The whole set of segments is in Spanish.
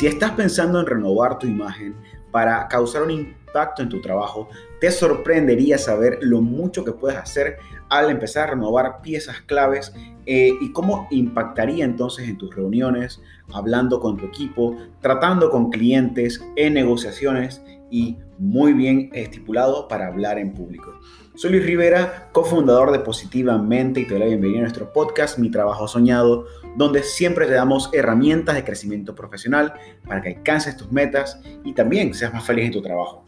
Si estás pensando en renovar tu imagen para causar un impacto en tu trabajo, te sorprendería saber lo mucho que puedes hacer al empezar a renovar piezas claves eh, y cómo impactaría entonces en tus reuniones, hablando con tu equipo, tratando con clientes, en negociaciones y muy bien estipulado para hablar en público. Soy Luis Rivera, cofundador de Positivamente y te doy la bienvenida a nuestro podcast Mi Trabajo Soñado, donde siempre te damos herramientas de crecimiento profesional para que alcances tus metas y también seas más feliz en tu trabajo.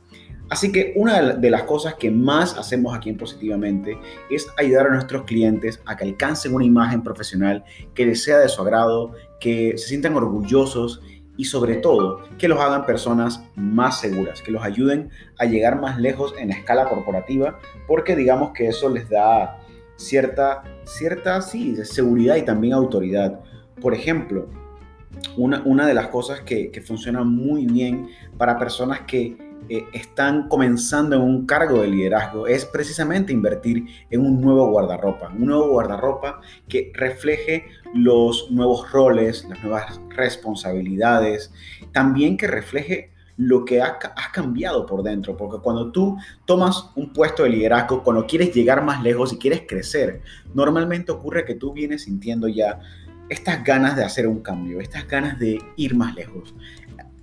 Así que una de las cosas que más hacemos aquí en Positivamente es ayudar a nuestros clientes a que alcancen una imagen profesional que les sea de su agrado, que se sientan orgullosos y sobre todo que los hagan personas más seguras, que los ayuden a llegar más lejos en la escala corporativa, porque digamos que eso les da cierta, cierta sí, seguridad y también autoridad. Por ejemplo, una, una de las cosas que, que funciona muy bien para personas que eh, están comenzando en un cargo de liderazgo es precisamente invertir en un nuevo guardarropa, un nuevo guardarropa que refleje los nuevos roles, las nuevas responsabilidades, también que refleje lo que has, cambiado por dentro, porque cuando tú tomas un puesto de liderazgo, cuando quieres llegar más lejos y quieres crecer, normalmente ocurre que tú vienes sintiendo ya estas ganas de hacer un cambio, estas ganas de ir más lejos.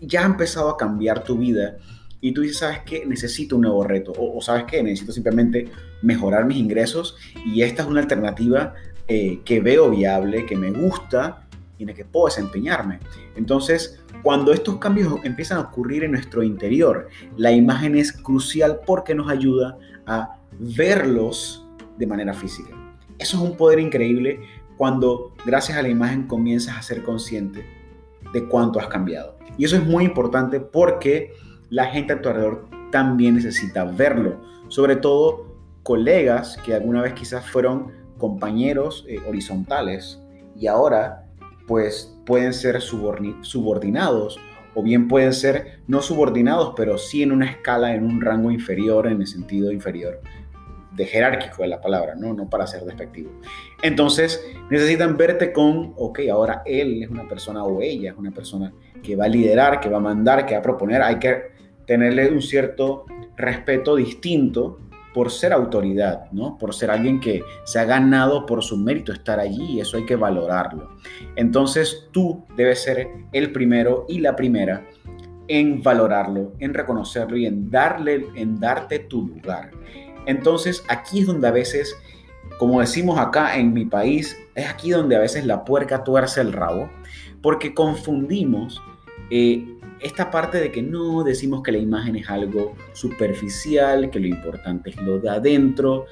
Ya ha empezado a cambiar tu vida y tú dices, ¿sabes qué? Necesito un nuevo reto. O, ¿sabes qué? Necesito simplemente mejorar mis ingresos y esta es una alternativa eh, que veo viable, que me gusta y en la que puedo desempeñarme. Entonces, cuando estos cambios empiezan a ocurrir en nuestro interior, la imagen es crucial porque nos ayuda a verlos de manera física. Eso es un poder increíble cuando gracias a la imagen comienzas a ser consciente de cuánto has cambiado. Y eso es muy importante porque la gente a tu alrededor también necesita verlo. Sobre todo colegas que alguna vez quizás fueron compañeros eh, horizontales y ahora pues pueden ser subordinados o bien pueden ser no subordinados, pero sí en una escala, en un rango inferior, en el sentido inferior, de jerárquico de la palabra, ¿no? No para ser despectivo. Entonces, necesitan verte con, ok, ahora él es una persona o ella es una persona que va a liderar, que va a mandar, que va a proponer. Hay que tenerle un cierto respeto distinto por ser autoridad, ¿no? Por ser alguien que se ha ganado por su mérito estar allí y eso hay que valorarlo. Entonces tú debes ser el primero y la primera en valorarlo, en reconocerlo y en darle en darte tu lugar. Entonces, aquí es donde a veces como decimos acá en mi país, es aquí donde a veces la puerca tuerce el rabo, porque confundimos eh, esta parte de que no decimos que la imagen es algo superficial, que lo importante es lo de adentro,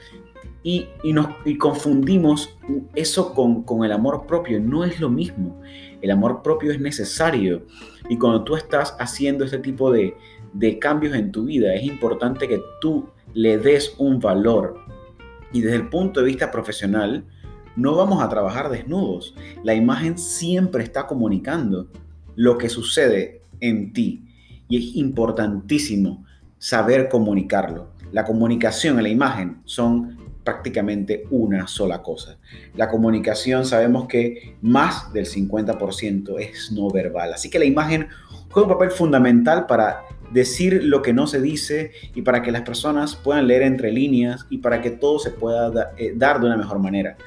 y, nos, confundimos eso con, el amor propio. No es lo mismo. El amor propio es necesario. Y cuando tú estás haciendo este tipo de, de cambios en tu vida, es importante que tú le des un valor. Y desde el punto de vista profesional, no vamos a trabajar desnudos. La imagen siempre está comunicando lo que sucede en ti. Y es importantísimo saber comunicarlo. La comunicación y la imagen son prácticamente una sola cosa. La comunicación sabemos que más del 50% es no verbal. Así que la imagen juega un papel fundamental para decir lo que no se dice y para que las personas puedan leer entre líneas y para que todo se pueda eh, dar de una mejor manera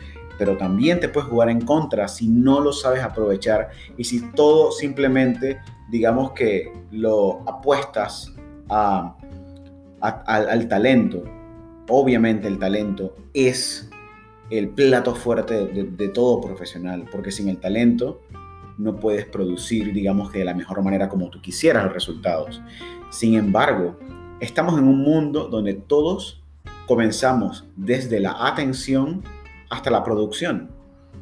pero también te puedes jugar en contra si no lo sabes aprovechar y si todo simplemente, digamos que lo apuestas al talento. Obviamente el talento es el plato fuerte de, todo profesional, porque sin el talento no puedes producir, digamos que de la mejor manera como tú quisieras los resultados. Sin embargo, estamos en un mundo donde todos comenzamos desde la atención hasta la producción,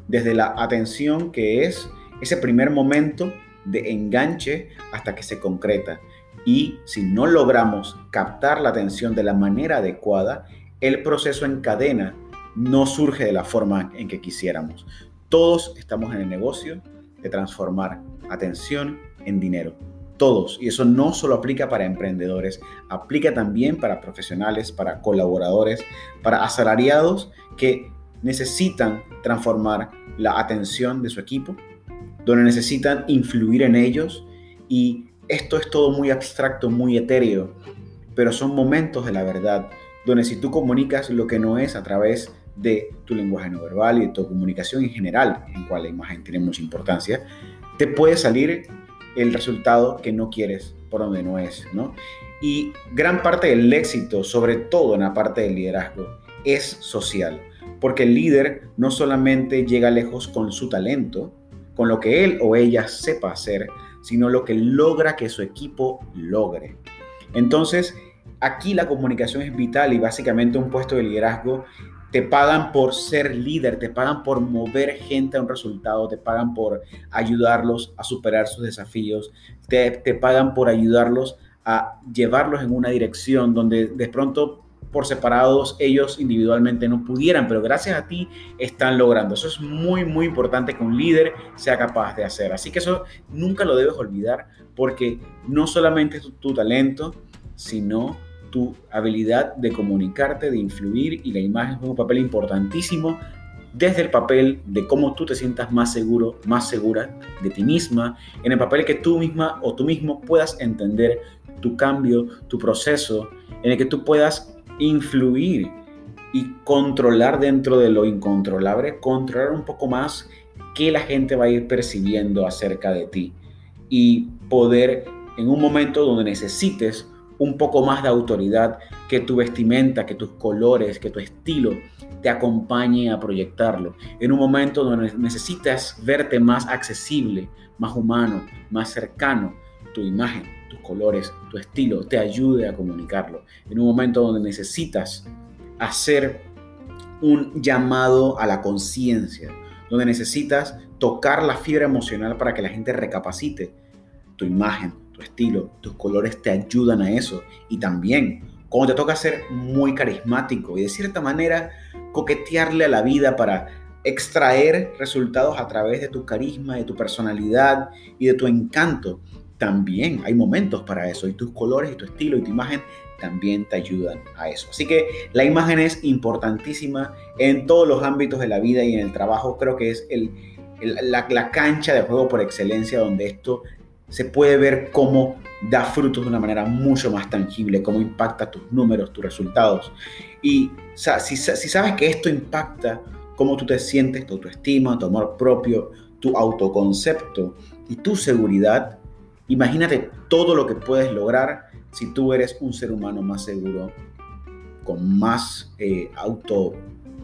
desde la atención que es ese primer momento de enganche hasta que se concreta. Y si no logramos captar la atención de la manera adecuada, el proceso en cadena no surge de la forma en que quisiéramos. Todos estamos en el negocio de transformar atención en dinero. Todos. Y eso no solo aplica para emprendedores, aplica también para profesionales, para colaboradores, para asalariados que necesitan transformar la atención de su equipo, donde necesitan influir en ellos Y esto es todo muy abstracto, muy etéreo, pero son momentos de la verdad, donde si tú comunicas lo que no es a través de tu lenguaje no verbal y de tu comunicación en general, en cual la imagen tiene mucha importancia, te puede salir el resultado que no quieres por donde no es, ¿no? Y gran parte del éxito, sobre todo en la parte del liderazgo, es social, porque el líder no solamente llega lejos con su talento, con lo que él o ella sepa hacer, sino lo que logra que su equipo logre. Entonces, aquí la comunicación es vital y básicamente un puesto de liderazgo te pagan por ser líder, te pagan por mover gente a un resultado, te pagan por ayudarlos a superar sus desafíos, te, te pagan por ayudarlos a llevarlos en una dirección donde de pronto por separados ellos individualmente no pudieran, pero gracias a ti están logrando. Eso es muy, muy importante que un líder sea capaz de hacer. Así que eso nunca lo debes olvidar porque no solamente es tu, tu talento, sino tu habilidad de comunicarte, de influir y la imagen es un papel importantísimo desde el papel de cómo tú te sientas más seguro, más segura de ti misma, en el papel que tú misma o tú mismo puedas entender tu cambio, tu proceso, en el que tú puedas influir y controlar dentro de lo incontrolable, controlar un poco más qué la gente va a ir percibiendo acerca de ti y poder en un momento donde necesites un poco más de autoridad, que tu vestimenta, que tus colores, que tu estilo te acompañe a proyectarlo. En un momento donde necesitas verte más accesible, más humano, más cercano, tu imagen, tus colores, tu estilo te ayude a comunicarlo. En un momento donde necesitas hacer un llamado a la conciencia, donde necesitas tocar la fibra emocional para que la gente recapacite tu imagen, estilo, tus colores te ayudan a eso. Y también, cuando te toca ser muy carismático y de cierta manera coquetearle a la vida para extraer resultados a través de tu carisma, de tu personalidad y de tu encanto, también hay momentos para eso. Y tus colores y tu estilo y tu imagen también te ayudan a eso. Así que la imagen es importantísima en todos los ámbitos de la vida y en el trabajo. Creo que es el, la, cancha de juego por excelencia donde esto se puede ver cómo da frutos de una manera mucho más tangible, cómo impacta tus números, tus resultados. Y si, si sabes que esto impacta cómo tú te sientes, tu autoestima, tu amor propio, tu autoconcepto y tu seguridad, imagínate todo lo que puedes lograr si tú eres un ser humano más seguro, con más eh, auto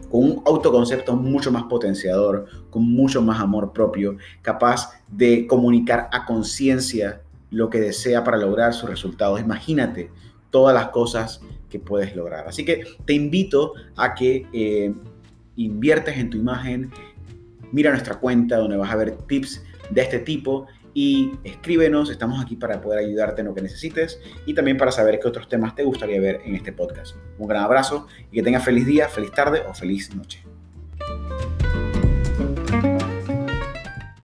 con un autoconcepto mucho más potenciador, con mucho más amor propio, capaz de comunicar a conciencia lo que desea para lograr sus resultados. Imagínate todas las cosas que puedes lograr. Así que te invito a que eh, inviertes en tu imagen, mira nuestra cuenta donde vas a ver tips de este tipo y escríbenos, estamos aquí para poder ayudarte en lo que necesites y también para saber qué otros temas te gustaría ver en este podcast. Un gran abrazo y que tengas feliz día, feliz tarde o feliz noche.